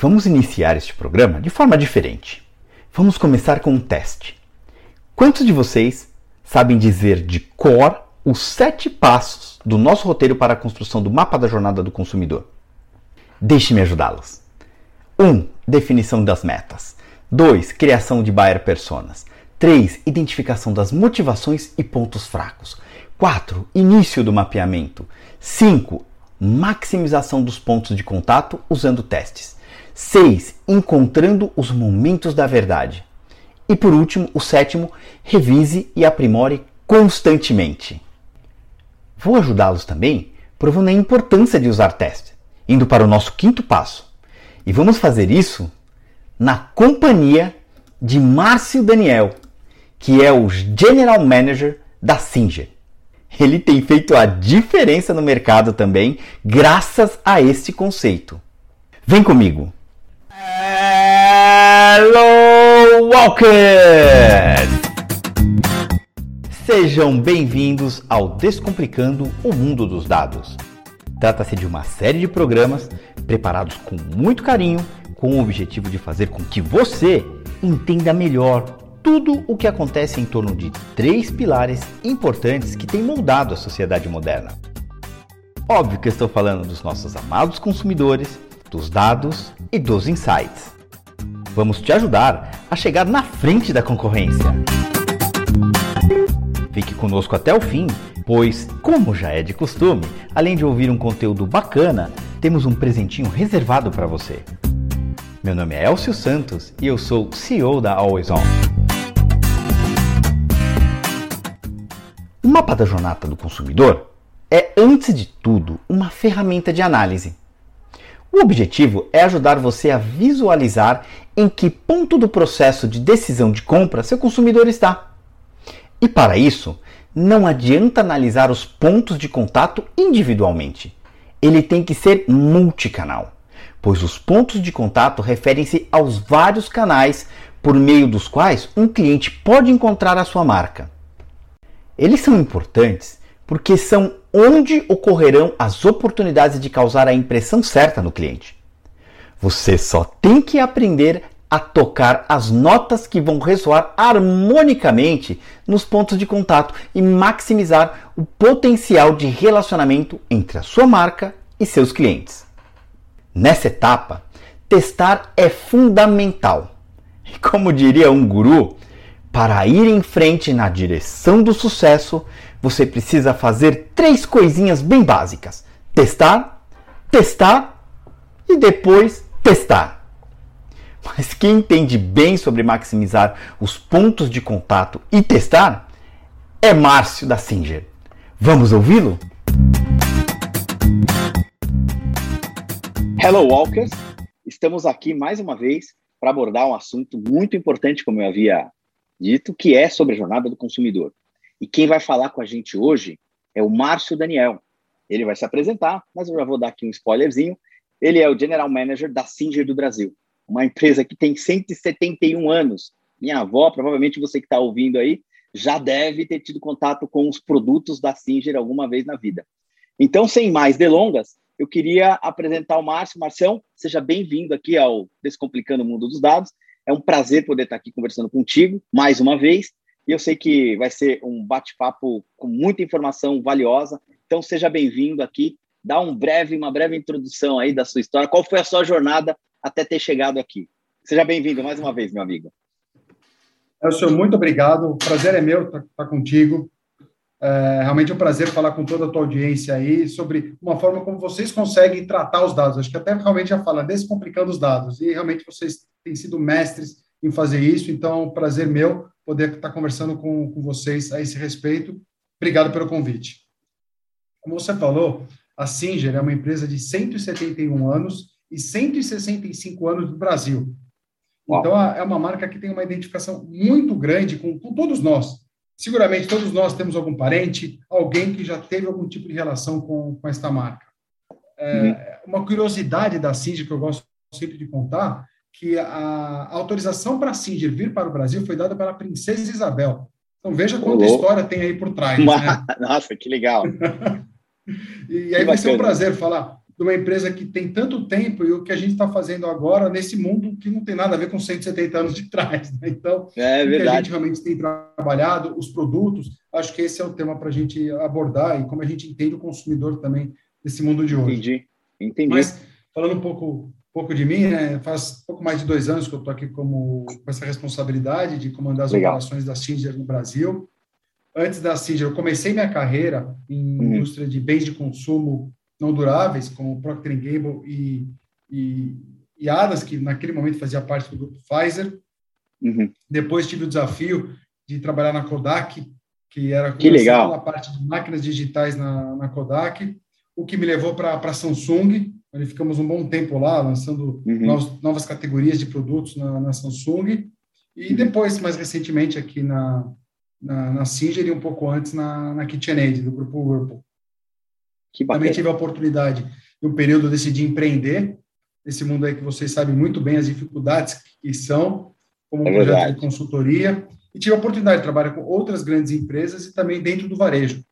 Vamos iniciar este programa de forma diferente. Vamos começar com um teste. Quantos de vocês sabem dizer de cor os sete passos do nosso roteiro para a construção do mapa da jornada do consumidor? Deixe-me ajudá-los. 1. Um, definição das metas. 2. Criação de buyer personas. 3. Identificação das motivações e pontos fracos. 4. Início do mapeamento. 5. Maximização dos pontos de contato usando testes. 6. Encontrando os momentos da verdade. E por último, o sétimo, revise e aprimore constantemente. Vou ajudá-los também provando a importância de usar testes, indo para o nosso quinto passo. E vamos fazer isso na companhia de Márcio Daniel, que é o General Manager da Singer. Ele tem feito a diferença no mercado também, graças a este conceito. Vem comigo! Hello Walkers! Sejam bem-vindos ao Descomplicando o Mundo dos Dados. Trata-se de uma série de programas preparados com muito carinho, com o objetivo de fazer com que você entenda melhor tudo o que acontece em torno de três pilares importantes que têm moldado a sociedade moderna. Óbvio que estou falando dos nossos amados consumidores, dos dados e dos insights. Vamos te ajudar a chegar na frente da concorrência. Fique conosco até o fim, pois, como já é de costume, além de ouvir um conteúdo bacana, temos um presentinho reservado para você. Meu nome é Elcio Santos e eu sou CEO da Always On. O mapa da jornada do consumidor é, antes de tudo, uma ferramenta de análise. O objetivo é ajudar você a visualizar em que ponto do processo de decisão de compra seu consumidor está. E para isso, não adianta analisar os pontos de contato individualmente. Ele tem que ser multicanal, pois os pontos de contato referem-se aos vários canais por meio dos quais um cliente pode encontrar a sua marca. Eles são importantes porque são onde ocorrerão as oportunidades de causar a impressão certa no cliente. Você só tem que aprender a tocar as notas que vão ressoar harmonicamente nos pontos de contato e maximizar o potencial de relacionamento entre a sua marca e seus clientes. Nessa etapa, testar é fundamental. E como diria um guru, para ir em frente na direção do sucesso, você precisa fazer três coisinhas bem básicas: testar, testar e depois testar. Mas quem entende bem sobre maximizar os pontos de contato e testar é Márcio da Singer. Vamos ouvi-lo? Hello Walkers, estamos aqui mais uma vez para abordar um assunto muito importante, como eu havia dito, que é sobre a jornada do consumidor. E quem vai falar com a gente hoje é o Márcio Daniel. Ele vai se apresentar, mas eu já vou dar aqui um spoilerzinho. Ele é o General Manager da Singer do Brasil, uma empresa que tem 171 anos. Minha avó, provavelmente você que está ouvindo aí, já deve ter tido contato com os produtos da Singer alguma vez na vida. Então, sem mais delongas, eu queria apresentar o Márcio. Marcião, seja bem-vindo aqui ao Descomplicando o Mundo dos Dados. É um prazer poder estar aqui conversando contigo mais uma vez. E eu sei que vai ser um bate-papo com muita informação valiosa. Então seja bem-vindo aqui. Dá um breve, uma breve introdução aí da sua história. Qual foi a sua jornada até ter chegado aqui? Seja bem-vindo mais uma vez, meu amigo. Elcio, muito obrigado. O prazer é meu estar, estar contigo. É realmente é um prazer falar com toda a tua audiência aí sobre uma forma como vocês conseguem tratar os dados. Acho que até realmente já fala descomplicando os dados. E realmente vocês têm sido mestres em fazer isso. Então, prazer meu poder estar conversando com, com vocês a esse respeito. Obrigado pelo convite. Como você falou, a Singer é uma empresa de 171 anos e 165 anos no Brasil. Então, é uma marca que tem uma identificação muito grande com, com todos nós Seguramente todos nós temos algum parente, alguém que já teve algum tipo de relação com, com esta marca. É, uhum. Uma curiosidade da Singer que eu gosto sempre de contar, que a autorização para a Singer vir para o Brasil foi dada pela princesa Isabel. Então veja quanta história tem aí por trás. Né? Nossa, que legal. e aí vai ser um prazer falar de uma empresa que tem tanto tempo e o que a gente está fazendo agora nesse mundo que não tem nada a ver com 170 anos de trás. Né? Então, é o que a gente realmente tem trabalhado, os produtos, acho que esse é o tema para a gente abordar e como a gente entende o consumidor também desse mundo de hoje. Entendi, entendi. Mas, falando um pouco pouco de mim, né? Faz pouco mais de dois anos que eu estou aqui como, com essa responsabilidade de comandar as Legal. operações da Singer no Brasil. Antes da Singer, eu comecei minha carreira em uhum. indústria de bens de consumo não duráveis, como Procter Gamble e, e, e Adas, que naquele momento fazia parte do grupo Pfizer. Uhum. Depois tive o desafio de trabalhar na Kodak, que era que legal. a parte de máquinas digitais na, na Kodak, o que me levou para a Samsung, onde ficamos um bom tempo lá, lançando uhum. novas, novas, categorias de produtos na, na Samsung, e uhum. depois, mais recentemente, aqui na, na, na Singer e um pouco antes na, na KitchenAid, do grupo Whirlpool. Que Também tive a oportunidade, um período, de decidir empreender, nesse mundo aí que vocês sabem muito bem as dificuldades que são, como um é projeto verdade. de consultoria, e tive a oportunidade de trabalhar com outras grandes empresas e também dentro do varejo.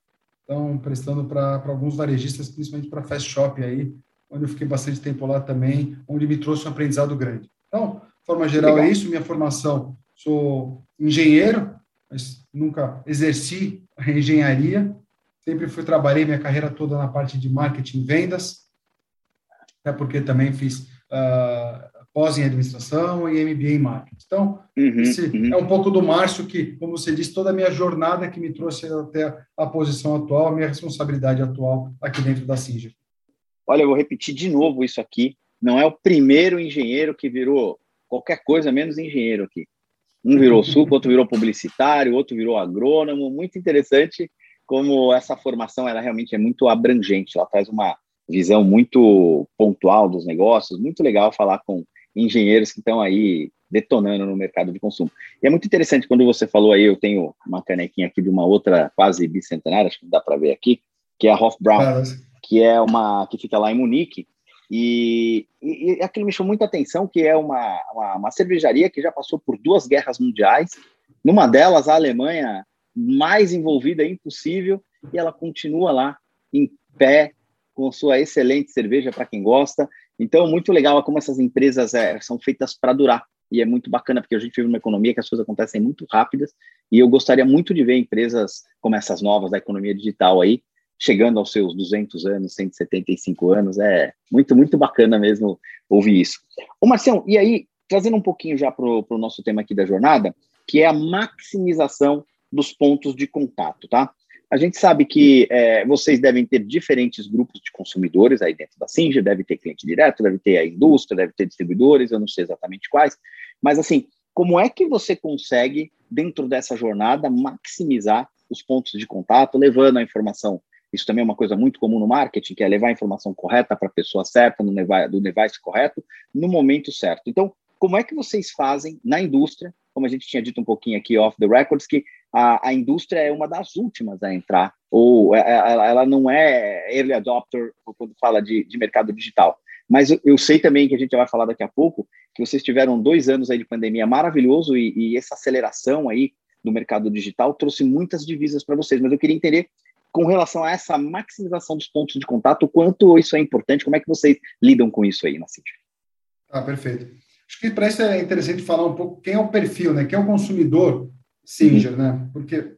Então, prestando para alguns varejistas, principalmente para Fast Shop aí, onde eu fiquei bastante tempo lá também, onde me trouxe um aprendizado grande. Então, de forma geral, Legal. é isso. Minha formação, sou engenheiro, mas nunca exerci a engenharia. Sempre fui, trabalhei minha carreira toda na parte de marketing e vendas, até porque também fiz uh, pós em administração e MBA em marketing. Então, uhum, esse uhum. é um pouco do Márcio que, como você disse, toda a minha jornada que me trouxe até a posição atual, a minha responsabilidade atual aqui dentro da Singer. Olha, eu vou repetir de novo isso aqui. Não é o primeiro engenheiro que virou qualquer coisa menos engenheiro aqui. Um virou suco, outro virou publicitário, outro virou agrônomo. Muito interessante como essa formação ela realmente é muito abrangente. Ela traz uma visão muito pontual dos negócios. Muito legal falar com engenheiros que estão aí detonando no mercado de consumo. E é muito interessante quando você falou aí, eu tenho uma canequinha aqui de uma outra quase bicentenária, acho que dá para ver aqui, que é a Hofbrauer que é uma que fica lá em Munique. E, e, e aquilo me chamou muita atenção, que é uma, uma, uma, cervejaria que já passou por duas guerras mundiais. Numa delas, a Alemanha mais envolvida impossível, e ela continua lá em pé, com sua excelente cerveja para quem gosta. Então, muito legal como essas empresas é, são feitas para durar. E é muito bacana, porque a gente vive uma economia que as coisas acontecem muito rápidas, e eu gostaria muito de ver empresas como essas novas da economia digital aí, chegando aos seus 200 anos, 175 anos, é muito, muito bacana mesmo ouvir isso. Ô Marcião, e aí, trazendo um pouquinho já para o nosso tema aqui da jornada, que é a maximização dos pontos de contato, tá? A gente sabe que é, vocês devem ter diferentes grupos de consumidores aí dentro da Singer, deve ter cliente direto, deve ter a indústria, deve ter distribuidores, eu não sei exatamente quais, mas assim, como é que você consegue, dentro dessa jornada, maximizar os pontos de contato, levando a informação isso também é uma coisa muito comum no marketing, que é levar a informação correta para a pessoa certa, no do device correto, no momento certo. Então, como é que vocês fazem na indústria, como a gente tinha dito um pouquinho aqui off the records, que a, a indústria é uma das últimas a entrar, ou é, é, ela, ela não é early adopter quando fala de, de mercado digital. Mas eu, eu, sei também que a gente vai falar daqui a pouco que vocês tiveram dois anos aí de pandemia maravilhoso e, e essa aceleração aí do mercado digital trouxe muitas divisas para vocês. Mas eu queria entender com relação a essa maximização dos pontos de contato, o quanto isso é importante, como é que vocês lidam com isso aí na City? Ah, perfeito. Acho que para isso é interessante falar um pouco quem é o perfil, né? Quem é o consumidor Singer, uhum. né? Porque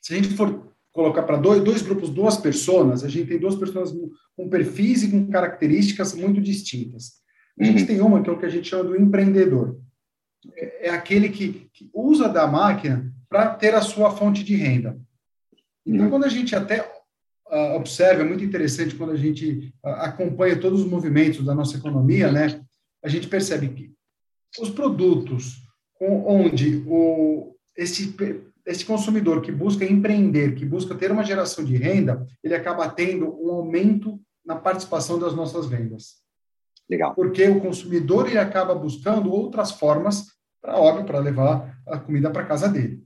se a gente for colocar para dois, dois grupos, duas pessoas, a gente tem duas pessoas com perfis e com características muito distintas. A gente uhum. tem uma que é o que a gente chama do empreendedor. É, é aquele que, que usa da máquina para ter a sua fonte de renda. Então, quando a gente até uh, observa, é muito interessante quando a gente uh, acompanha todos os movimentos da nossa economia, né? A gente percebe que os produtos com, onde o, esse, esse consumidor que busca empreender, que busca ter uma geração de renda, ele acaba tendo um aumento na participação das nossas vendas. Legal. Porque o consumidor ele acaba buscando outras formas para óbvio para levar a comida para casa dele.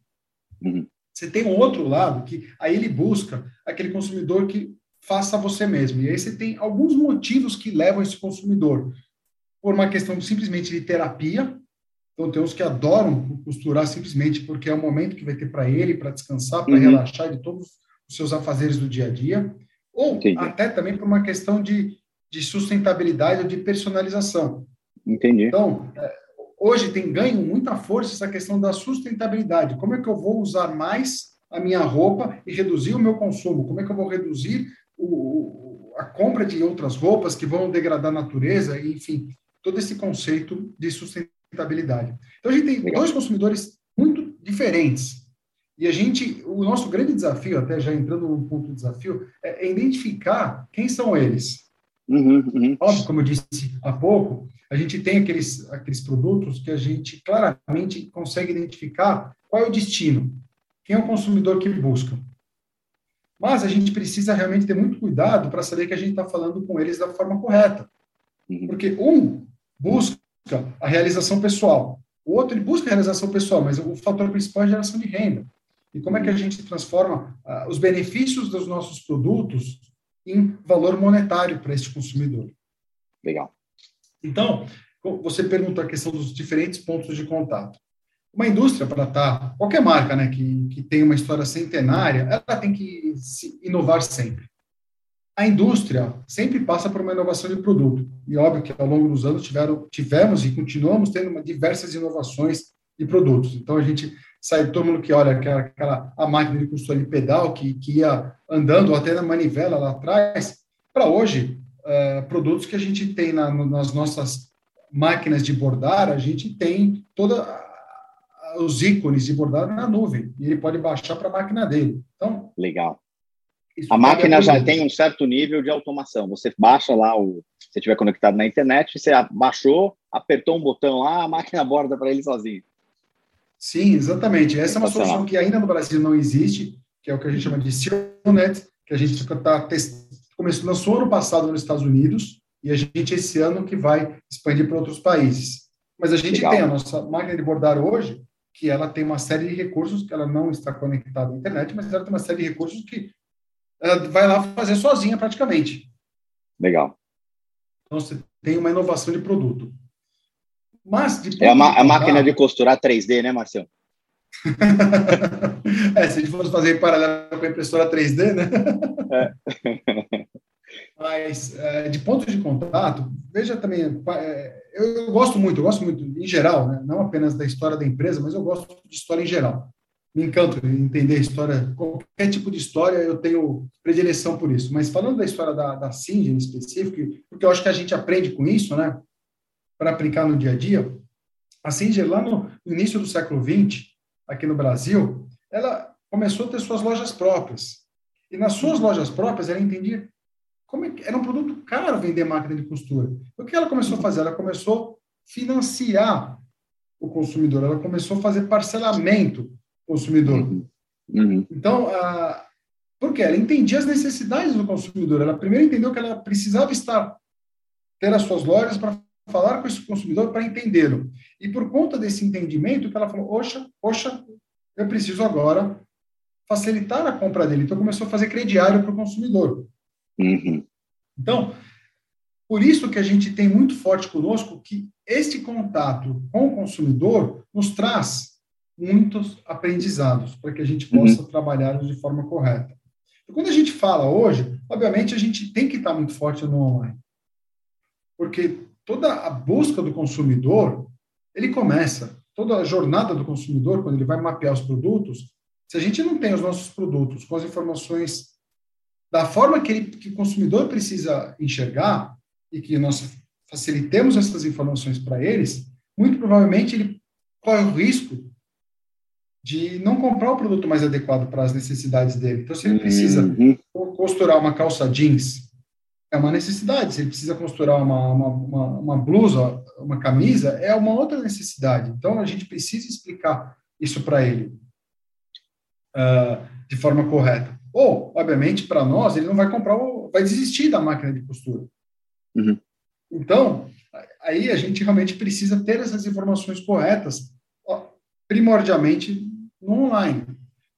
Você tem um outro lado que aí ele busca aquele consumidor que faça você mesmo. E aí você tem alguns motivos que levam esse consumidor. Por uma questão simplesmente de terapia. Então, tem uns que adoram costurar simplesmente porque é o momento que vai ter para ele, para descansar, para uhum. relaxar de todos os seus afazeres do dia a dia. Ou Entendi. até também por uma questão de de sustentabilidade ou de personalização. Entendi. Então, é, hoje tem ganho muita força essa questão da sustentabilidade. Como é que eu vou usar mais a minha roupa e reduzir o meu consumo? Como é que eu vou reduzir o, a compra de outras roupas que vão degradar a natureza? Enfim, todo esse conceito de sustentabilidade. Então, a gente tem dois consumidores muito diferentes. E a gente, o nosso grande desafio, até já entrando no ponto de desafio, é, é identificar quem são eles. Uhum, uhum. Óbvio, como eu disse há pouco, a gente tem aqueles, aqueles produtos que a gente claramente consegue identificar qual é o destino, quem é o consumidor que busca. Mas a gente precisa realmente ter muito cuidado para saber que a gente está falando com eles da forma correta. Uhum. Porque um busca a realização pessoal, o outro ele busca a realização pessoal, mas o fator principal é a geração de renda. E como é que a gente transforma uh, os benefícios dos nossos produtos em valor monetário para este consumidor? Legal. Então, você perguntou a questão dos diferentes pontos de contato. Uma indústria, para estar, tá, qualquer marca né, que, que tem uma história centenária, ela tem que se inovar sempre. A indústria sempre passa por uma inovação de produto. E óbvio que ao longo dos anos tiveram, tivemos e continuamos tendo uma, diversas inovações de produtos. Então a gente sai todo mundo que olha aquela, aquela a máquina de costura de pedal que, que ia andando até na manivela lá atrás, para hoje uh, produtos que a gente tem na, nas nossas máquinas de bordar, a gente tem toda os ícones de bordar na nuvem e ele pode baixar para a máquina dele. Então, legal. A máquina já tem um certo nível de automação. Você baixa lá o, se estiver conectado na internet, você baixou, apertou um botão lá, a máquina borda para ele sozinho. Sim, exatamente. Essa é uma solução que ainda no Brasil não existe, que é o que a gente chama de Silnet, que a gente está testando começou, lançou ano passado nos Estados Unidos e a gente esse ano que vai expandir para outros países. Mas a gente Legal. tem a nossa máquina de bordar hoje, que ela tem uma série de recursos, que ela não está conectada à internet, mas ela tem uma série de recursos que ela vai lá fazer sozinha praticamente. Legal. Então você tem uma inovação de produto. Mas é a, a máquina de costurar 3D, né, Marcelo? é, se a gente fosse fazer em paralelo com a impressora 3D, né? É. Mas, é, de ponto de contato, veja também, é, eu, eu, gosto muito, eu gosto muito, em geral, né? não apenas da história da empresa, mas eu gosto de história em geral. Me encanta entender a história, qualquer tipo de história, eu tenho predileção por isso. Mas falando da história da, da Cindy em específico, porque eu acho que a gente aprende com isso, né? Para aplicar no dia a dia. A Singer, lá no início do século XX, aqui no Brasil, ela começou a ter suas lojas próprias. E nas suas lojas próprias, ela entendia como é que era um produto caro vender máquina de costura. O que ela começou a fazer? Ela começou a financiar o consumidor, ela começou a fazer parcelamento do consumidor. Uhum. uhum. Então, a, porque ela entendia as necessidades do consumidor. Ela primeiro entendeu que ela precisava estar ter as suas lojas para falar com esse consumidor para entendê-lo. E por conta desse entendimento que ela falou, oxa, poxa, eu preciso agora facilitar a compra dele. Então começou a fazer crediário para o consumidor. Uhum. Então, por isso que a gente tem muito forte conosco que este contato com o consumidor nos traz muitos aprendizados para que a gente possa uhum. trabalhar de forma correta. E quando a gente fala hoje, obviamente a gente tem que estar muito forte no online. Porque toda a busca do consumidor, ele começa, toda a jornada do consumidor, quando ele vai mapear os produtos, se a gente não tem os nossos produtos com as informações da forma que, ele, que o consumidor precisa enxergar e que nós facilitemos essas informações para eles, muito provavelmente ele corre o risco de não comprar o produto mais adequado para as necessidades dele. Então, se ele precisa uhum. costurar uma calça jeans é uma necessidade. Se ele precisa costurar uma, uma, uma, uma, blusa, uma camisa, é uma outra necessidade. Então, a gente precisa explicar isso para ele uh, de forma correta. Ou, obviamente, para nós, ele não vai comprar, vai desistir da máquina de costura. Uhum. Então, aí a gente realmente precisa ter essas informações corretas, primordialmente no online.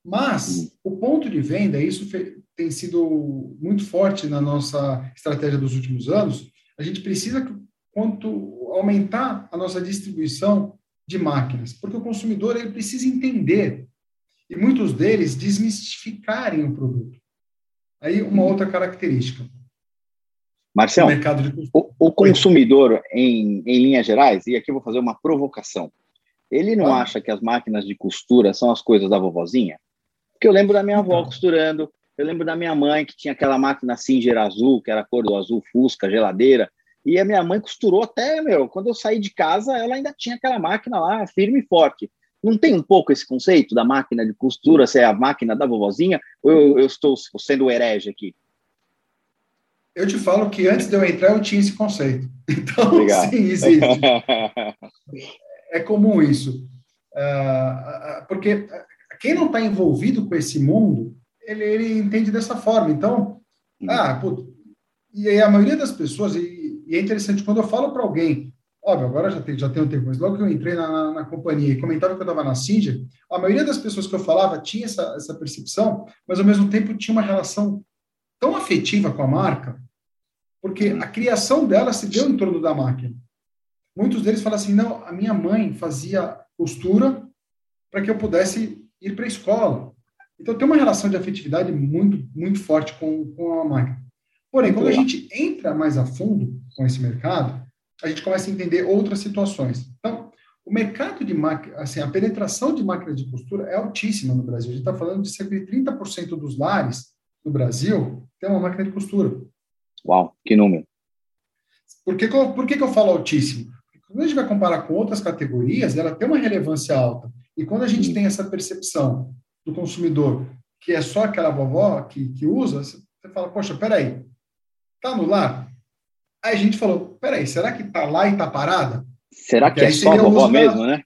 Mas uhum. o ponto de venda, isso tem sido muito forte na nossa estratégia dos últimos anos, a gente precisa quanto aumentar a nossa distribuição de máquinas, porque o consumidor ele precisa entender e muitos deles desmistificarem o produto. Aí uma outra característica. Marcelo, o, o, consumidor, em, em linhas gerais, e aqui eu vou fazer uma provocação, ele não ah. acha que as máquinas de costura são as coisas da vovozinha? Porque eu lembro da minha avó então. costurando, eu lembro da minha mãe que tinha aquela máquina Singer azul, que era a cor do azul fusca, geladeira, e a minha mãe costurou até, meu, quando eu saí de casa, ela ainda tinha aquela máquina lá, firme e forte. Não tem um pouco esse conceito da máquina de costura ser a máquina da vovozinha? Ou eu, eu estou sendo herege aqui? Eu te falo que antes de eu entrar eu tinha esse conceito. Então, Obrigado. sim, existe. é comum isso. Uh, porque quem não está envolvido com esse mundo, ele, ele entende dessa forma. Então, hum. ah, e aí a maioria das pessoas, e, e é interessante, quando eu falo para alguém, óbvio, agora já tem, já tem um tempo, mas logo que eu entrei na, na, na companhia e comentava que eu estava na Singer, a maioria das pessoas que eu falava tinha essa, essa percepção, mas ao mesmo tempo tinha uma relação tão afetiva com a marca, porque a criação dela se deu em torno da máquina. Muitos deles falam assim: não, a minha mãe fazia costura para que eu pudesse ir para a escola. Então tem uma relação de afetividade muito, muito forte com, com a máquina. Porém, quando a gente entra mais a fundo com esse mercado, a gente começa a entender outras situações. Então, o mercado de máquina, assim, a penetração de máquinas de costura é altíssima no Brasil. A gente está falando de cerca de 30% dos lares no Brasil tem uma máquina de costura. Uau, que número. Por que, por que, que eu falo altíssimo? Porque quando a gente vai comparar com outras categorias, ela tem uma relevância alta. E quando a gente tem essa percepção do consumidor que é só aquela vovó que, que usa, você fala, poxa, peraí, tá no lar? Aí a gente falou, peraí, será que tá lá e tá parada? Será que é só a vovó mesmo, né?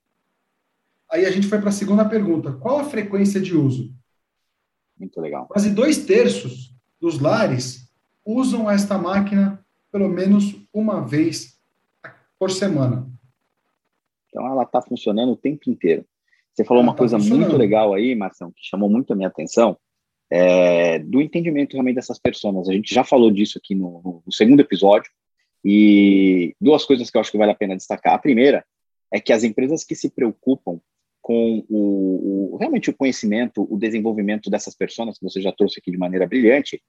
Aí a gente foi para a segunda pergunta, qual a frequência de uso? Muito legal. Quase dois terços dos lares usam esta máquina pelo menos uma vez por semana. Então ela está funcionando o tempo inteiro. Você falou ela uma tá coisa muito legal aí, Marção, que chamou muito a minha atenção, é, do entendimento realmente dessas pessoas. A gente já falou disso aqui no, no, segundo episódio, e duas coisas que eu acho que vale a pena destacar. A primeira é que as empresas que se preocupam com o, o realmente o conhecimento, o desenvolvimento dessas pessoas, que você já trouxe aqui de maneira brilhante,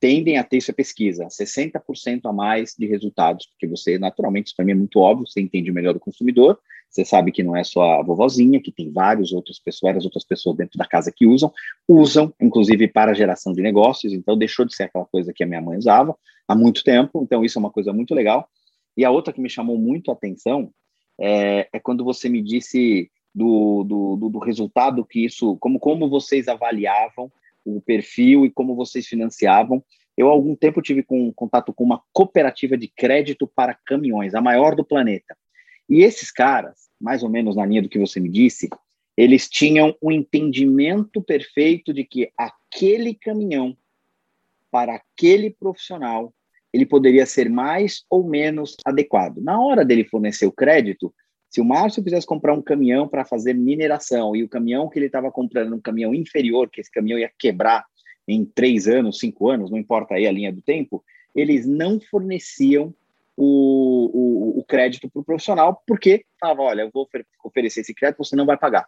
tendem a ter essa pesquisa, 60% a mais de resultados, porque você, naturalmente, isso para mim é muito óbvio, você entende melhor o consumidor, você sabe que não é só a vovozinha, que tem várias outras pessoas, várias outras pessoas dentro da casa que usam, usam, inclusive, para geração de negócios, então deixou de ser aquela coisa que a minha mãe usava há muito tempo, então isso é uma coisa muito legal. E a outra que me chamou muito a atenção é, é quando você me disse do, do, do, do resultado que isso, como, como vocês avaliavam o perfil e como vocês financiavam. Eu, há algum tempo, tive com, contato com uma cooperativa de crédito para caminhões, a maior do planeta. E esses caras, mais ou menos na linha do que você me disse, eles tinham um entendimento perfeito de que aquele caminhão, para aquele profissional, ele poderia ser mais ou menos adequado. Na hora dele fornecer o crédito, se o Márcio quisesse comprar um caminhão para fazer mineração e o caminhão que ele estava comprando um caminhão inferior, que esse caminhão ia quebrar em três anos, cinco anos, não importa aí a linha do tempo, eles não forneciam o, o, o crédito para o profissional, porque falava, olha, eu vou ofer oferecer esse crédito, você não vai pagar.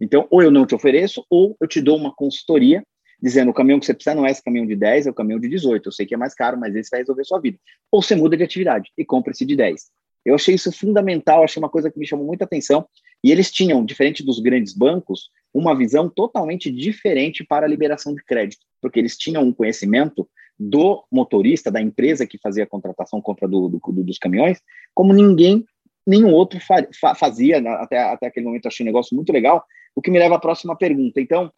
Então, ou eu não te ofereço, ou eu te dou uma consultoria, dizendo o caminhão que você precisa não é esse caminhão de 10, é o caminhão de 18. Eu sei que é mais caro, mas esse vai resolver sua vida. Ou você muda de atividade e compra esse de 10. Eu achei isso fundamental, achei uma coisa que me chamou muita atenção. E eles tinham, diferente dos grandes bancos, uma visão totalmente diferente para a liberação de crédito, porque eles tinham um conhecimento do motorista, da empresa que fazia a contratação, compra do, do, do, dos caminhões, como ninguém, nenhum outro fa, fazia, né? até, até aquele momento achei um negócio muito legal, o que me leva à próxima pergunta. Então,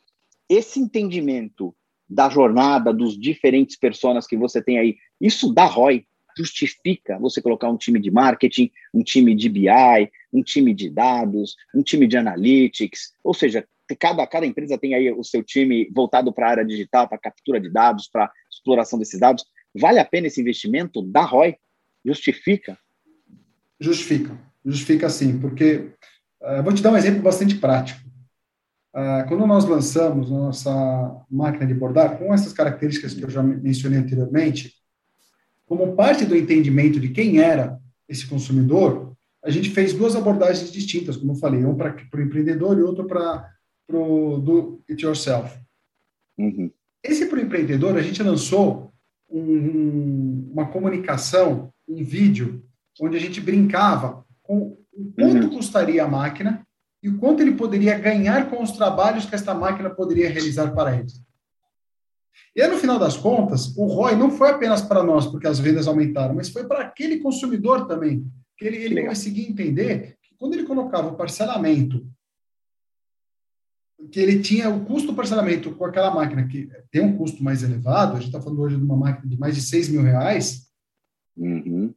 esse entendimento da jornada, dos diferentes personas que você tem aí, isso dá ROI, justifica você colocar um time de marketing, um time de BI, um time de dados, um time de analytics, ou seja, cada, cada empresa tem aí o seu time voltado para a área digital, para captura de dados, para exploração desses dados. Vale a pena esse investimento da ROI? Justifica? Justifica. Justifica sim, porque uh, vou te dar um exemplo bastante prático. Uh, quando nós lançamos nossa máquina de bordar, com essas características que eu já mencionei anteriormente, como parte do entendimento de quem era esse consumidor, a gente fez duas abordagens distintas, como eu falei, um para o empreendedor e outro para o do it yourself. Uhum. Esse para o empreendedor, a gente lançou um, uma comunicação em vídeo, onde a gente brincava com o quanto uhum. custaria a máquina e o quanto ele poderia ganhar com os trabalhos que esta máquina poderia realizar para ele. E aí, no final das contas, o ROI não foi apenas para nós, porque as vendas aumentaram, mas foi para aquele consumidor também, que ele, ele conseguia entender que quando ele colocava o parcelamento, que ele tinha o custo do parcelamento com aquela máquina, que tem um custo mais elevado, a gente está falando hoje de uma máquina de mais de 6 mil reais, uhum.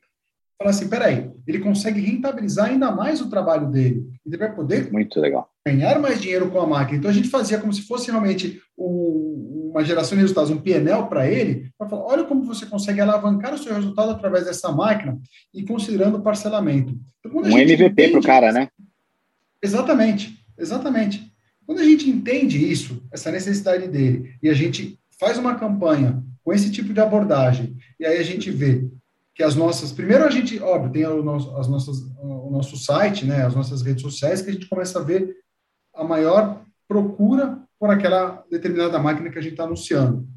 fala assim, peraí, ele consegue rentabilizar ainda mais o trabalho dele, ele vai poder Muito legal. ganhar mais dinheiro com a máquina. Então, a gente fazia como se fosse realmente um, uma geração de resultados, um PNL para ele, para falar, olha como você consegue alavancar o seu resultado através dessa máquina e considerando o parcelamento. Então, um MVP para o cara, né? Exatamente, exatamente. Quando a gente entende isso, essa necessidade dele, e a gente faz uma campanha com esse tipo de abordagem, e aí a gente vê que as nossas. Primeiro, a gente, óbvio, tem o nosso, as nossas, o nosso site, né, as nossas redes sociais, que a gente começa a ver a maior procura por aquela determinada máquina que a gente está anunciando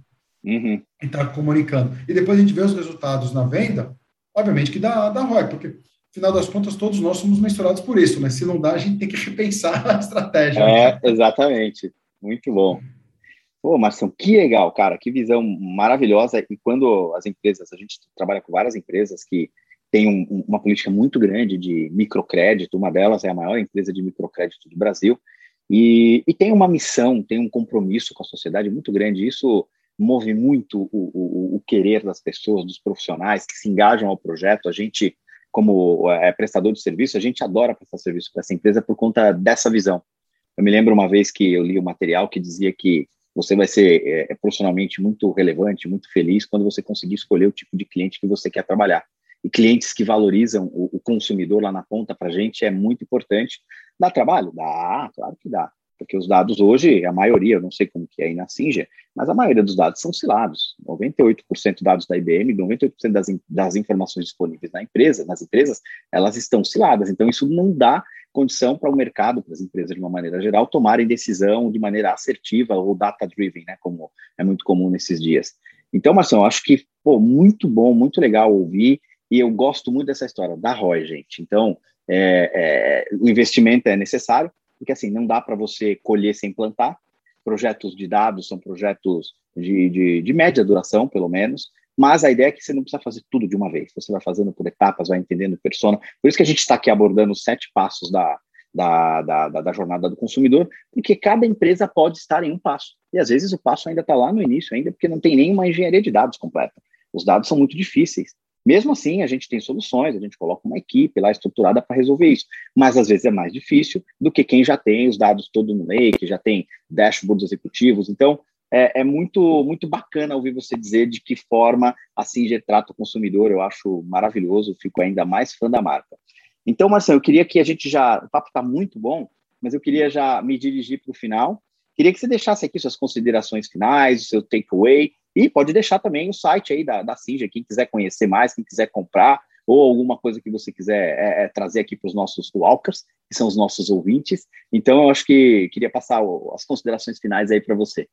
uhum. e está comunicando. E depois a gente vê os resultados na venda, obviamente que dá, dá ROI, porque, final das contas, todos nós somos mensurados por isso, mas se não dá, a gente tem que repensar a estratégia. É, exatamente. Muito bom. Pô, Marção, que legal, cara, que visão maravilhosa. E quando as empresas, a gente trabalha com várias empresas que têm um, uma política muito grande de microcrédito, uma delas é a maior empresa de microcrédito do Brasil, e, e tem uma missão, tem um compromisso com a sociedade muito grande. Isso move muito o, o, o querer das pessoas, dos profissionais que se engajam ao projeto. A gente, como é, prestador de serviço, a gente adora prestar serviço para essa empresa por conta dessa visão. Eu me lembro uma vez que eu li um material que dizia que você vai ser é, é, profissionalmente muito relevante, muito feliz quando você conseguir escolher o tipo de cliente que você quer trabalhar. E clientes que valorizam o, o consumidor lá na ponta para a gente é muito importante. Dá trabalho? Dá, claro que dá. Porque os dados hoje, a maioria, eu não sei como que é aí na Singer, mas a maioria dos dados são cilados. 98% dados da IBM, 98% das, das informações disponíveis na empresa, nas empresas, elas estão ciladas. Então, isso não dá condição para o mercado, para as empresas de uma maneira geral, tomarem decisão de maneira assertiva ou data-driven, né, como é muito comum nesses dias. Então, Marção, acho que, pô, muito bom, muito legal ouvir, e eu gosto muito dessa história da ROI, gente. Então, é, é, o investimento é necessário, porque assim, não dá para você colher sem plantar, projetos de dados são projetos de, de, de média duração, pelo menos, mas a ideia é que você não precisa fazer tudo de uma vez. Você vai fazendo por etapas, vai entendendo persona. Por isso que a gente está aqui abordando os sete passos da, da, da, da, jornada do consumidor, porque cada empresa pode estar em um passo. E às vezes o passo ainda está lá no início, ainda porque não tem nenhuma engenharia de dados completa. Os dados são muito difíceis. Mesmo assim, a gente tem soluções, a gente coloca uma equipe lá estruturada para resolver isso. Mas às vezes é mais difícil do que quem já tem os dados todo no lake, já tem dashboards executivos. Então, é, é, muito, muito bacana ouvir você dizer de que forma a Singer trata o consumidor. Eu acho maravilhoso, fico ainda mais fã da marca. Então, Marcelo, eu queria que a gente já. O papo está muito bom, mas eu queria já me dirigir para o final. Queria que você deixasse aqui suas considerações finais, o seu takeaway, e pode deixar também o site aí da, da Singer, quem quiser conhecer mais, quem quiser comprar, ou alguma coisa que você quiser é, é, trazer aqui para os nossos walkers, que são os nossos ouvintes. Então, eu acho que queria passar as considerações finais aí para você.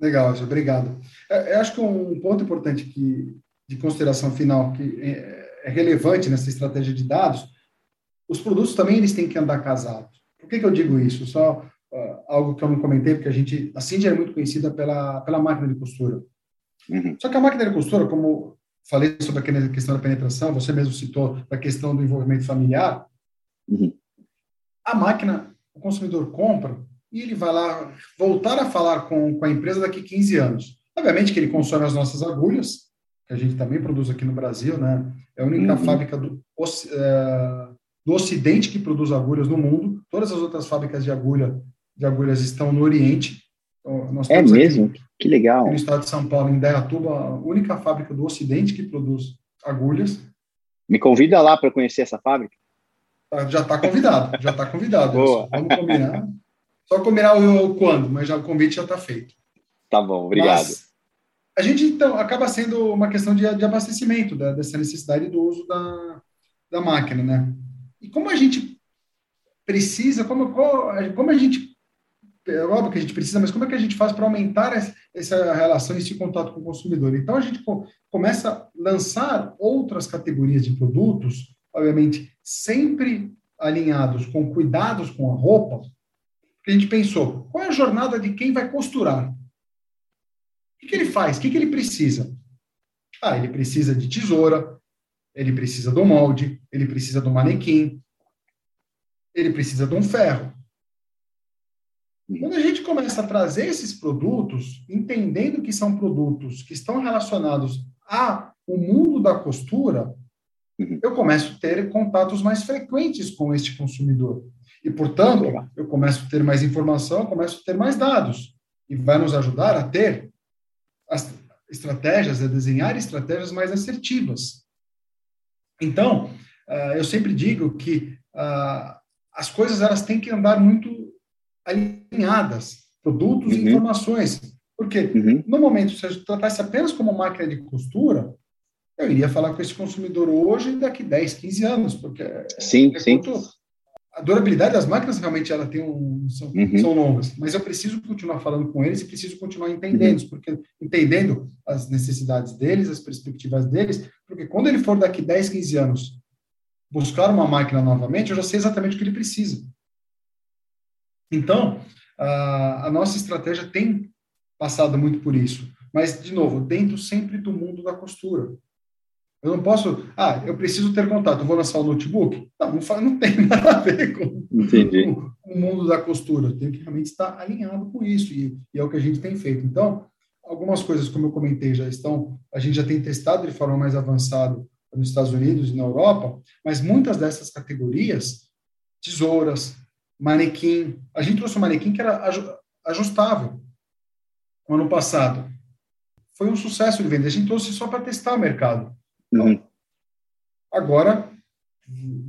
Legal, obrigado. É, eu acho que um ponto importante que, de consideração final que é, é relevante nessa estratégia de dados, os produtos também eles têm que andar casados. Por que, que eu digo isso? Só uh, algo que eu não comentei, porque a gente, a Cindy é muito conhecida pela, pela máquina de costura. Uhum. Só que a máquina de costura, como falei sobre a questão da penetração, você mesmo citou a questão do envolvimento familiar, uhum. a máquina, o consumidor compra e ele vai lá voltar a falar com, com a empresa daqui 15 anos. Obviamente que ele consome as nossas agulhas, que a gente também produz aqui no Brasil, né? É a única uhum. fábrica do, é, do Ocidente que produz agulhas no mundo. Todas as outras fábricas de agulha de agulhas estão no Oriente. Então, é mesmo? Aqui, que legal. No estado de São Paulo, em Dayatuba, a única fábrica do Ocidente que produz agulhas. Me convida lá para conhecer essa fábrica. Já está convidado, já está convidado. Boa. Vamos combinar. Só combinar o, o quando, mas já, o convite já está feito. Tá bom, obrigado. Mas a gente, então, acaba sendo uma questão de, de abastecimento da, dessa necessidade do uso da, da máquina, né? E como a gente precisa, como, como a gente é óbvio que a gente precisa, mas como é que a gente faz para aumentar essa relação, esse contato com o consumidor. Então, a gente começa a lançar outras categorias de produtos, obviamente, sempre alinhados com cuidados com a roupa, que a gente pensou, qual é a jornada de quem vai costurar? O que, que ele faz? O que, que ele precisa? Ah, ele precisa de tesoura, ele precisa do molde, ele precisa do manequim, ele precisa de um ferro. Quando a gente começa a trazer esses produtos, entendendo que são produtos que estão relacionados ao mundo da costura, uhum. eu começo a ter contatos mais frequentes com este consumidor. E, portanto, eu começo a ter mais informação, começo a ter mais dados. E vai nos ajudar a ter as estratégias, a desenhar estratégias mais assertivas. Então, ah, eu sempre digo que ah, as coisas elas têm que andar muito alinhadas, produtos uhum. e informações. Porque, uhum. no momento, se eu tratasse apenas como máquina de costura, eu iria falar com esse consumidor hoje e daqui 10, 15 anos, porque sim, é sim. a durabilidade das máquinas realmente ela tem um, são, uhum. são, longas, mas eu preciso continuar falando com eles e preciso continuar entendendo, uhum. porque entendendo as necessidades deles, as perspectivas deles, porque quando ele for daqui 10, 15 anos buscar uma máquina novamente, eu já sei exatamente o que ele precisa. Então, a, a nossa estratégia tem passado muito por isso. Mas, de novo, dentro sempre do mundo da costura. Eu não posso, ah, eu preciso ter contato, eu vou lançar o notebook? Não, não, não tem nada a ver com, com, o mundo da costura. Tem que realmente estar alinhado com isso, e, e, é o que a gente tem feito. Então, algumas coisas, como eu comentei, já estão, a gente já tem testado de forma mais avançada nos Estados Unidos e na Europa, mas muitas dessas categorias, tesouras, manequim. A gente trouxe um manequim que era ajustável no ano passado. Foi um sucesso de venda. A gente trouxe só para testar o mercado. Então, uhum. Agora,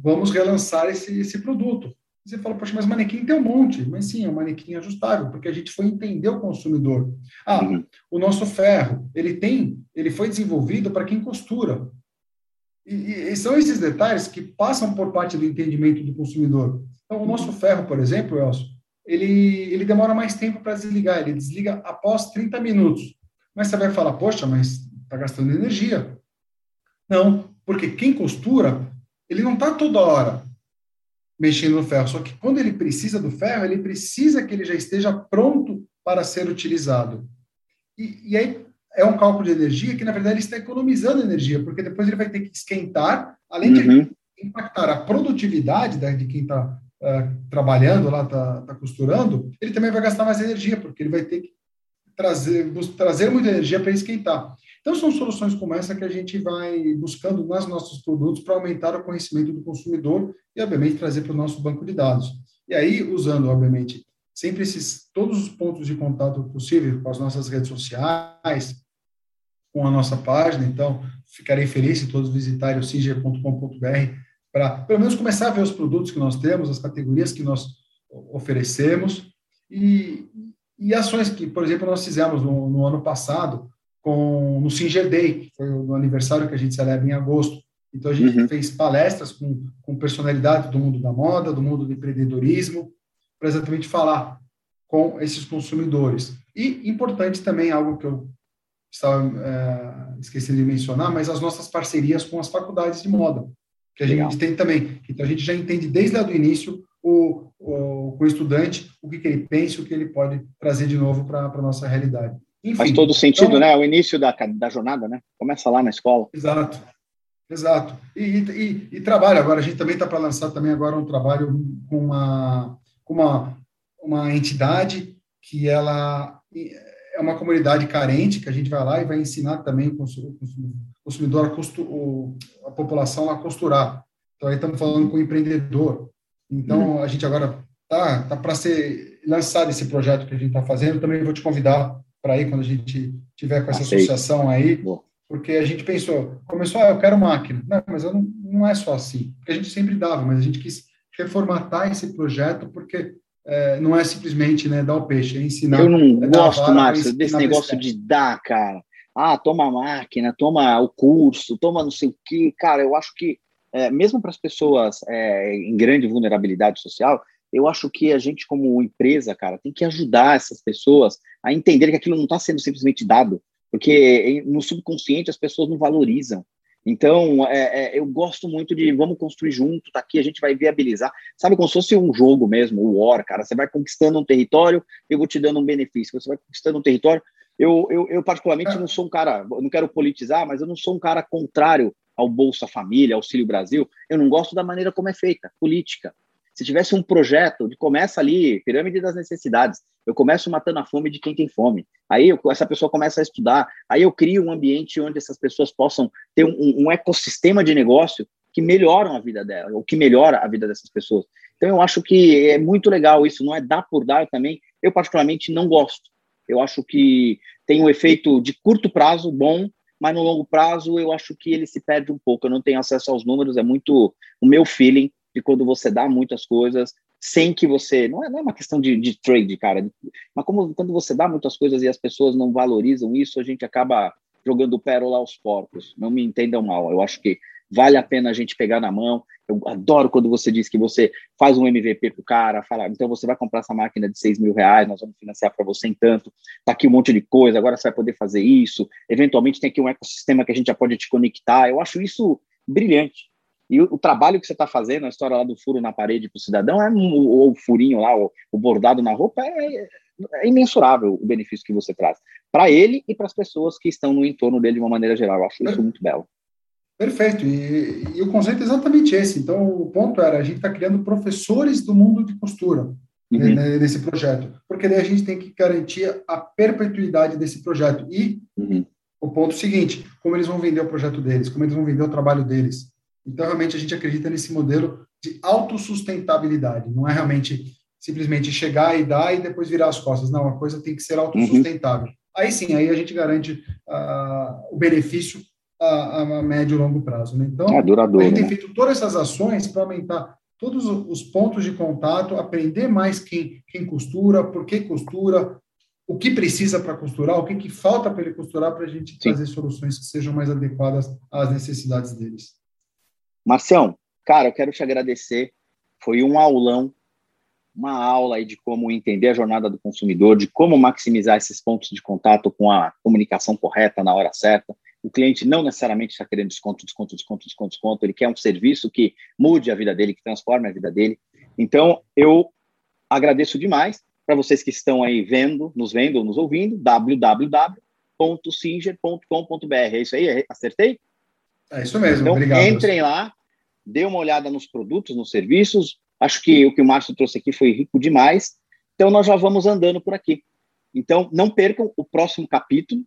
vamos relançar esse, esse produto. Você fala, poxa, mas manequim tem um monte. Mas sim, é um manequim ajustável, porque a gente foi entender o consumidor. Ah, uhum. o nosso ferro, ele tem, ele foi desenvolvido para quem costura. E, e, são esses detalhes que passam por parte do entendimento do consumidor. Então, o nosso ferro, por exemplo, Elcio, ele, ele demora mais tempo para desligar, ele desliga após 30 minutos. Mas você vai falar, poxa, mas está gastando energia. Não, porque quem costura, ele não está toda hora mexendo no ferro, só que quando ele precisa do ferro, ele precisa que ele já esteja pronto para ser utilizado. E, e aí é um cálculo de energia que, na verdade, ele está economizando energia, porque depois ele vai ter que esquentar, além uhum. de impactar a produtividade de quem está uh, trabalhando lá, está tá costurando, ele também vai gastar mais energia, porque ele vai ter que trazer, trazer muita energia para esquentar. Então, são soluções como essa que a gente vai buscando nos nossos produtos para aumentar o conhecimento do consumidor e, obviamente, trazer para o nosso banco de dados. E aí, usando, obviamente, sempre esses todos os pontos de contato possíveis com as nossas redes sociais, com a nossa página. Então, ficarei feliz se todos visitarem o singer.com.br para, pelo menos, começar a ver os produtos que nós temos, as categorias que nós oferecemos e, e ações que, por exemplo, nós fizemos no, no ano passado com no Singer Day, que foi o aniversário que a gente celebra em agosto. Então, a gente uhum. fez palestras com, com personalidade do mundo da moda, do mundo do empreendedorismo, para exatamente falar com esses consumidores. E importante também, algo que eu estava é, esquecendo de mencionar, mas as nossas parcerias com as faculdades de moda, que a Legal. gente tem também. Então, a gente já entende desde lá do início o, o, o estudante, o que, que, ele pensa, o que ele pode trazer de novo para a nossa realidade. Enfim, Faz todo sentido, então, né? O início da, da jornada, né? Começa lá na escola. Exato. Exato. E, e, e trabalho agora, a gente também está para lançar também agora um trabalho com uma, com uma, uma entidade que ela é uma comunidade carente, que a gente vai lá e vai ensinar também o consumidor, a, costu, a população a costurar. Então, aí estamos falando com o empreendedor. Então, uhum. a gente agora tá, tá para ser lançado esse projeto que a gente está fazendo. Também vou te convidar para ir quando a gente tiver com essa Aceito. associação aí, porque a gente pensou, começou, ah, eu quero máquina. Não, mas eu não, não é só assim. Porque a gente sempre dava, mas a gente quis reformatar esse projeto porque é, não é simplesmente né, dar o peixe, é ensinar. Eu não gosto, Márcio, desse negócio de dar, cara. Ah, toma a máquina, toma o curso, toma não sei o quê. Cara, eu acho que, é, mesmo para as pessoas é, em grande vulnerabilidade social, eu acho que a gente, como empresa, cara, tem que ajudar essas pessoas a entender que aquilo não está sendo simplesmente dado, porque no subconsciente as pessoas não valorizam. Então, é, é, eu gosto muito de vamos construir junto, tá aqui, a gente vai viabilizar. Sabe como se fosse um jogo mesmo, o War, cara. Você vai conquistando um território, eu vou te dando um benefício. Você vai conquistando um território. Eu, eu, eu particularmente, não sou um cara, não quero politizar, mas eu não sou um cara contrário ao Bolsa Família, Auxílio Brasil. Eu não gosto da maneira como é feita, política. Se tivesse um projeto de começa ali, pirâmide das necessidades, eu começo matando a fome de quem tem fome. Aí eu, essa pessoa começa a estudar, aí eu crio um ambiente onde essas pessoas possam ter um, um ecossistema de negócio que melhoram a vida dela, ou que melhora a vida dessas pessoas. Então eu acho que é muito legal isso, não é dar por dar também. Eu particularmente não gosto. Eu acho que tem um efeito de curto prazo bom, mas no longo prazo eu acho que ele se perde um pouco. Eu não tenho acesso aos números, é muito o meu feeling de quando você dá muitas coisas sem que você. Não é, não é uma questão de, de trade, cara, mas como quando você dá muitas coisas e as pessoas não valorizam isso, a gente acaba jogando pérola aos porcos. Não me entendam mal, eu acho que vale a pena a gente pegar na mão. Eu adoro quando você diz que você faz um MVP para o cara, fala, então você vai comprar essa máquina de 6 mil reais, nós vamos financiar para você em tanto, tá aqui um monte de coisa, agora você vai poder fazer isso, eventualmente tem aqui um ecossistema que a gente já pode te conectar. Eu acho isso brilhante. E o, o trabalho que você está fazendo, a história lá do furo na parede para o cidadão, é, ou o furinho lá, o, o bordado na roupa, é, é imensurável o benefício que você traz para ele e para as pessoas que estão no entorno dele de uma maneira geral. Eu acho isso muito belo. Perfeito. E, e, o conceito é exatamente esse. Então, o ponto era a gente está criando professores do mundo de costura uhum. né, nesse projeto, porque daí a gente tem que garantir a perpetuidade desse projeto. E uhum. o ponto seguinte, como eles vão vender o projeto deles, como eles vão vender o trabalho deles. Então, realmente, a gente acredita nesse modelo de autossustentabilidade. Não é realmente simplesmente chegar e dar e depois virar as costas. Não, a coisa tem que ser autossustentável. Uhum. Aí sim, aí a gente garante uh, o benefício a, a, médio e longo prazo. Né? Então, é duradouro, a gente tem né? feito todas essas ações para aumentar todos os pontos de contato, aprender mais quem, quem costura, por que costura, o que precisa para costurar, o que, que falta para ele costurar, para a gente Sim. trazer soluções que sejam mais adequadas às necessidades deles. Marcião, cara, eu quero te agradecer. Foi um aulão, uma aula aí de como entender a jornada do consumidor, de como maximizar esses pontos de contato com a comunicação correta na hora certa. O cliente não necessariamente está querendo desconto, desconto, desconto, desconto, desconto. Ele quer um serviço que mude a vida dele, que transforme a vida dele. Então, eu agradeço demais para vocês que estão aí vendo, nos vendo ou nos ouvindo, www.singer.com.br. É isso aí? Acertei? É isso mesmo. Então, Obrigado. entrem lá, dê uma olhada nos produtos, nos serviços. Acho que o que o Márcio trouxe aqui foi rico demais. Então, nós já vamos andando por aqui. Então, não percam o próximo capítulo,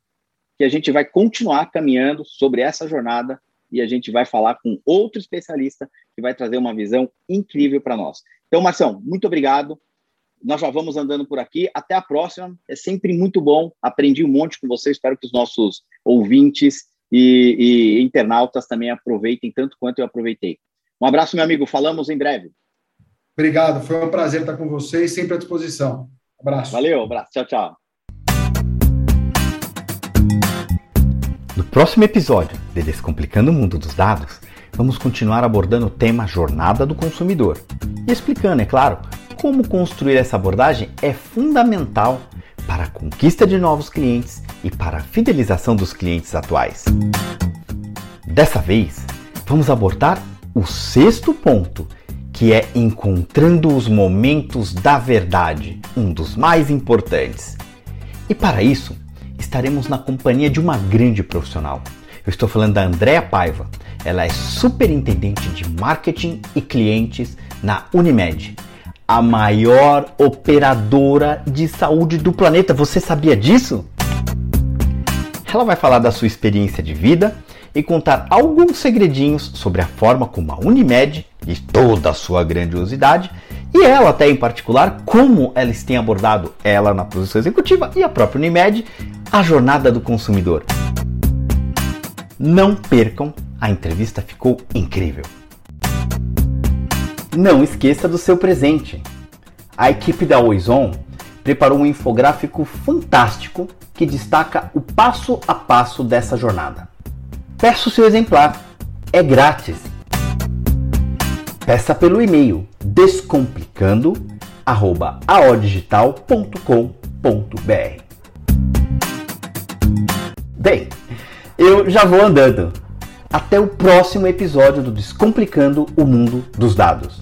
que a gente vai continuar caminhando sobre essa jornada e a gente vai falar com outro especialista que vai trazer uma visão incrível para nós. Então, Marção, muito obrigado. Nós já vamos andando por aqui. Até a próxima. É sempre muito bom. Aprendi um monte com você. Espero que os nossos ouvintes e, e internautas também aproveitem tanto quanto eu aproveitei. Um abraço, meu amigo. Falamos em breve. Obrigado. Foi um prazer estar com vocês, sempre à disposição. Abraço. Valeu, abraço. Tchau, tchau. No próximo episódio de Descomplicando o Mundo dos Dados, vamos continuar abordando o tema Jornada do Consumidor e explicando, é claro, como construir essa abordagem é fundamental para a conquista de novos clientes e para a fidelização dos clientes atuais. Dessa vez, vamos abordar o sexto ponto, que é encontrando os momentos da verdade, um dos mais importantes. E para isso, estaremos na companhia de uma grande profissional. Eu estou falando da Andrea Paiva. Ela é superintendente de marketing e clientes na Unimed a maior operadora de saúde do planeta. Você sabia disso? Ela vai falar da sua experiência de vida e contar alguns segredinhos sobre a forma como a Unimed e toda a sua grandiosidade e ela até em particular como eles têm abordado ela na posição executiva e a própria Unimed a jornada do consumidor. Não percam, a entrevista ficou incrível. Não esqueça do seu presente. A equipe da Oizon preparou um infográfico fantástico que destaca o passo a passo dessa jornada. Peça o seu exemplar, é grátis. Peça pelo e-mail descomplicando aodigital.com.br. Bem, eu já vou andando. Até o próximo episódio do Descomplicando o Mundo dos Dados.